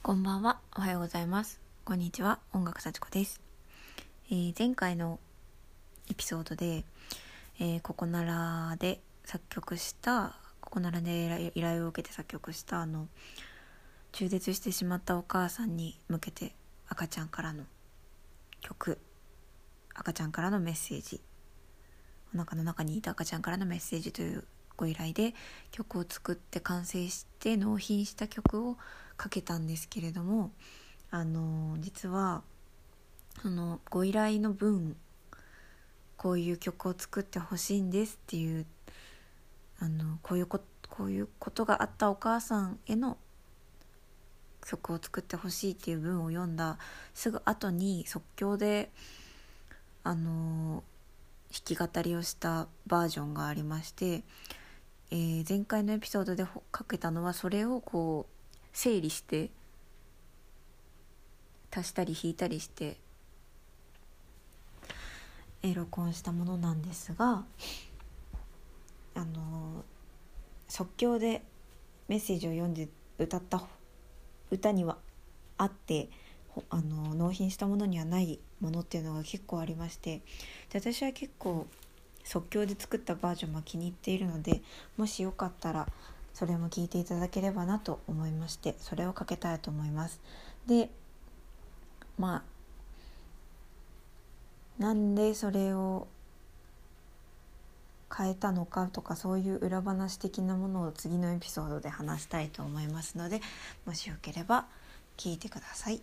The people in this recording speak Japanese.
こんばんは。おはようございます。こんにちは。音楽幸子です。えー前回のエピソードで、えーココナラで作曲した、ココナラで依頼依頼を受けて作曲したあの中絶してしまったお母さんに向けて赤ちゃんからの曲、赤ちゃんからのメッセージ、お腹の中にいた赤ちゃんからのメッセージというご依頼で曲を作って完成して納品した曲をかけたんですけれどもあの実はそのご依頼の分こういう曲を作ってほしいんですっていうあのこういうここういうことがあったお母さんへの曲を作ってほしいっていう文を読んだすぐ後に即興であの弾き語りをしたバージョンがありまして、えー前回のエピソードでかけたのはそれをこう整理して足したり引いたりして、え録音したものなんですがあの即興でメッセージを読んで歌った歌にはあってあの納品したものにはないものっていうのが結構ありましてで私は結構即興で作ったバージョンも気に入っているのでもしよかったらそれも聞いていただければなと思いましてそれをかけたいと思います。でまあなんでそれを変えたのかとかそういう裏話的なものを次のエピソードで話したいと思いますのでもしよければ聞いてください。